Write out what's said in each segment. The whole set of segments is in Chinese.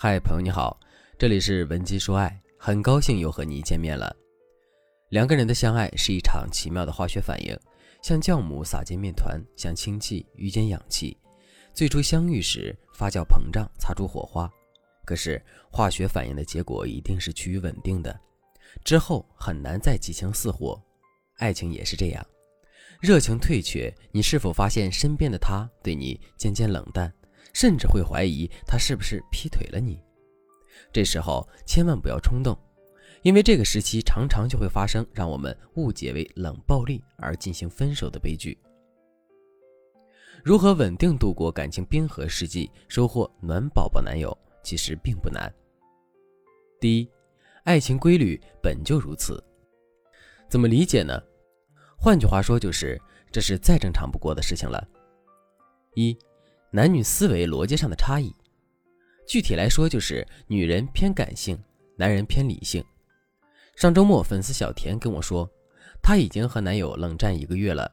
嗨，朋友你好，这里是文姬说爱，很高兴又和你见面了。两个人的相爱是一场奇妙的化学反应，像酵母撒进面团，像氢气遇见氧气。最初相遇时发酵膨胀，擦出火花。可是化学反应的结果一定是趋于稳定的，之后很难再激情似火。爱情也是这样，热情退却，你是否发现身边的他对你渐渐冷淡？甚至会怀疑他是不是劈腿了你。这时候千万不要冲动，因为这个时期常常就会发生让我们误解为冷暴力而进行分手的悲剧。如何稳定度过感情冰河世纪，收获暖宝宝男友，其实并不难。第一，爱情规律本就如此。怎么理解呢？换句话说，就是这是再正常不过的事情了。一。男女思维逻辑上的差异，具体来说就是女人偏感性，男人偏理性。上周末，粉丝小田跟我说，她已经和男友冷战一个月了。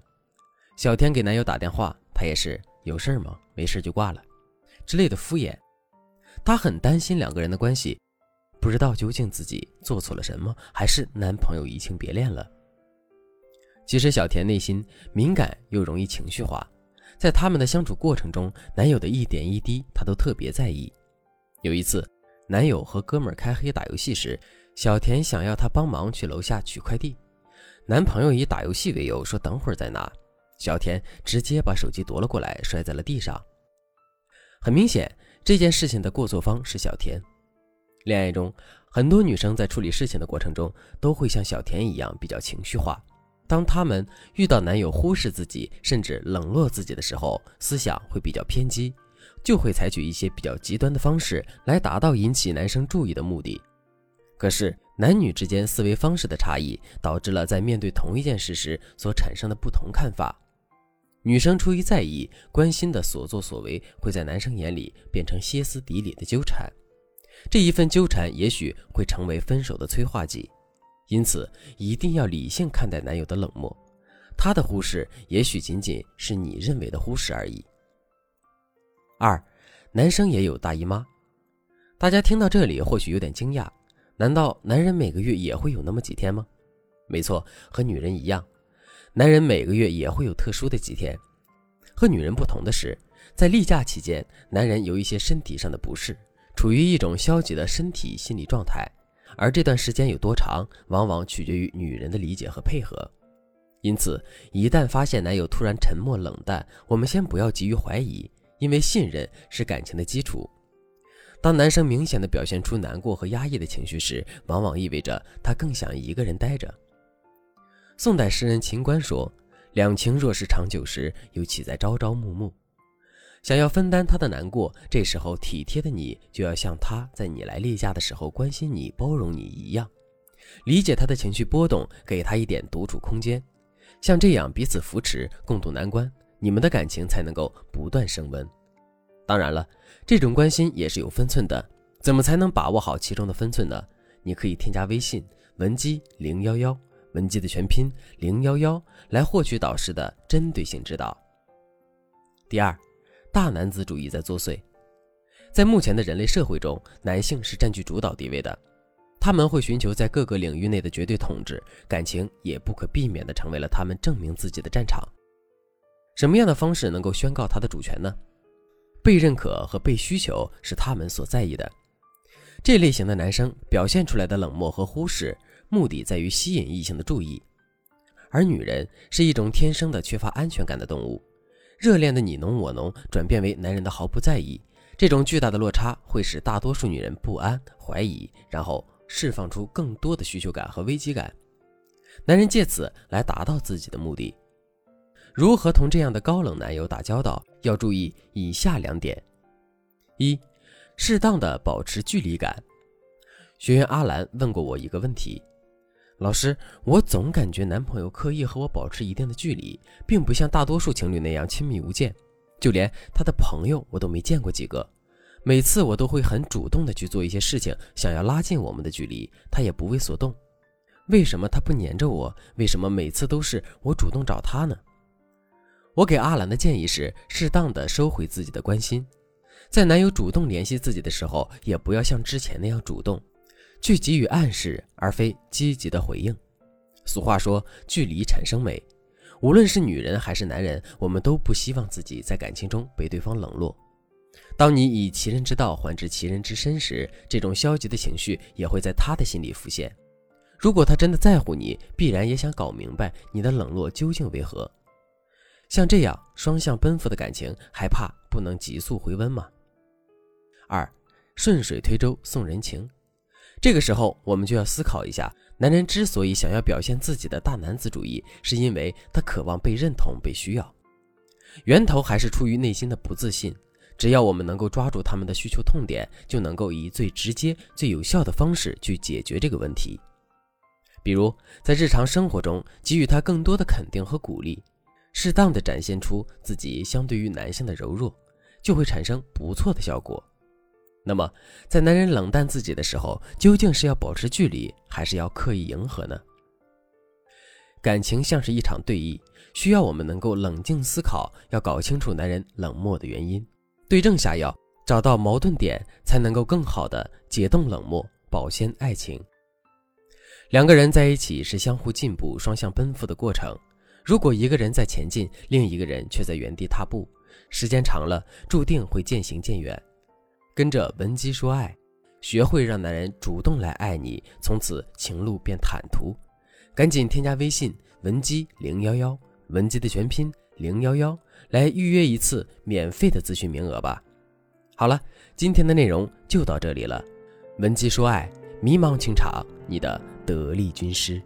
小田给男友打电话，他也是有事吗？没事就挂了，之类的敷衍。她很担心两个人的关系，不知道究竟自己做错了什么，还是男朋友移情别恋了。其实小田内心敏感又容易情绪化。在他们的相处过程中，男友的一点一滴，她都特别在意。有一次，男友和哥们儿开黑打游戏时，小田想要他帮忙去楼下取快递，男朋友以打游戏为由说等会儿再拿，小田直接把手机夺了过来，摔在了地上。很明显，这件事情的过错方是小田。恋爱中，很多女生在处理事情的过程中，都会像小田一样比较情绪化。当他们遇到男友忽视自己，甚至冷落自己的时候，思想会比较偏激，就会采取一些比较极端的方式来达到引起男生注意的目的。可是男女之间思维方式的差异，导致了在面对同一件事时所产生的不同看法。女生出于在意、关心的所作所为，会在男生眼里变成歇斯底里的纠缠，这一份纠缠也许会成为分手的催化剂。因此，一定要理性看待男友的冷漠，他的忽视也许仅仅是你认为的忽视而已。二，男生也有大姨妈，大家听到这里或许有点惊讶，难道男人每个月也会有那么几天吗？没错，和女人一样，男人每个月也会有特殊的几天。和女人不同的是，在例假期间，男人有一些身体上的不适，处于一种消极的身体心理状态。而这段时间有多长，往往取决于女人的理解和配合。因此，一旦发现男友突然沉默冷淡，我们先不要急于怀疑，因为信任是感情的基础。当男生明显的表现出难过和压抑的情绪时，往往意味着他更想一个人待着。宋代诗人秦观说：“两情若是长久时，又岂在朝朝暮暮。”想要分担他的难过，这时候体贴的你就要像他在你来例假的时候关心你、包容你一样，理解他的情绪波动，给他一点独处空间。像这样彼此扶持、共度难关，你们的感情才能够不断升温。当然了，这种关心也是有分寸的，怎么才能把握好其中的分寸呢？你可以添加微信文姬零幺幺，文姬的全拼零幺幺，来获取导师的针对性指导。第二。大男子主义在作祟，在目前的人类社会中，男性是占据主导地位的，他们会寻求在各个领域内的绝对统治，感情也不可避免地成为了他们证明自己的战场。什么样的方式能够宣告他的主权呢？被认可和被需求是他们所在意的。这类型的男生表现出来的冷漠和忽视，目的在于吸引异性的注意，而女人是一种天生的缺乏安全感的动物。热恋的你侬我侬转变为男人的毫不在意，这种巨大的落差会使大多数女人不安、怀疑，然后释放出更多的需求感和危机感。男人借此来达到自己的目的。如何同这样的高冷男友打交道？要注意以下两点：一、适当的保持距离感。学员阿兰问过我一个问题。老师，我总感觉男朋友刻意和我保持一定的距离，并不像大多数情侣那样亲密无间，就连他的朋友我都没见过几个。每次我都会很主动的去做一些事情，想要拉近我们的距离，他也不为所动。为什么他不黏着我？为什么每次都是我主动找他呢？我给阿兰的建议是，适当的收回自己的关心，在男友主动联系自己的时候，也不要像之前那样主动，去给予暗示，而非积极的回应。俗话说，距离产生美。无论是女人还是男人，我们都不希望自己在感情中被对方冷落。当你以其人之道还治其人之身时，这种消极的情绪也会在他的心里浮现。如果他真的在乎你，必然也想搞明白你的冷落究竟为何。像这样双向奔赴的感情，还怕不能急速回温吗？二，顺水推舟送人情。这个时候，我们就要思考一下。男人之所以想要表现自己的大男子主义，是因为他渴望被认同、被需要，源头还是出于内心的不自信。只要我们能够抓住他们的需求痛点，就能够以最直接、最有效的方式去解决这个问题。比如，在日常生活中给予他更多的肯定和鼓励，适当的展现出自己相对于男性的柔弱，就会产生不错的效果。那么，在男人冷淡自己的时候，究竟是要保持距离，还是要刻意迎合呢？感情像是一场对弈，需要我们能够冷静思考，要搞清楚男人冷漠的原因，对症下药，找到矛盾点，才能够更好的解冻冷漠，保鲜爱情。两个人在一起是相互进步、双向奔赴的过程。如果一个人在前进，另一个人却在原地踏步，时间长了，注定会渐行渐远。跟着文姬说爱，学会让男人主动来爱你，从此情路变坦途。赶紧添加微信文姬零幺幺，文姬的全拼零幺幺，来预约一次免费的咨询名额吧。好了，今天的内容就到这里了。文姬说爱，迷茫情场，你的得力军师。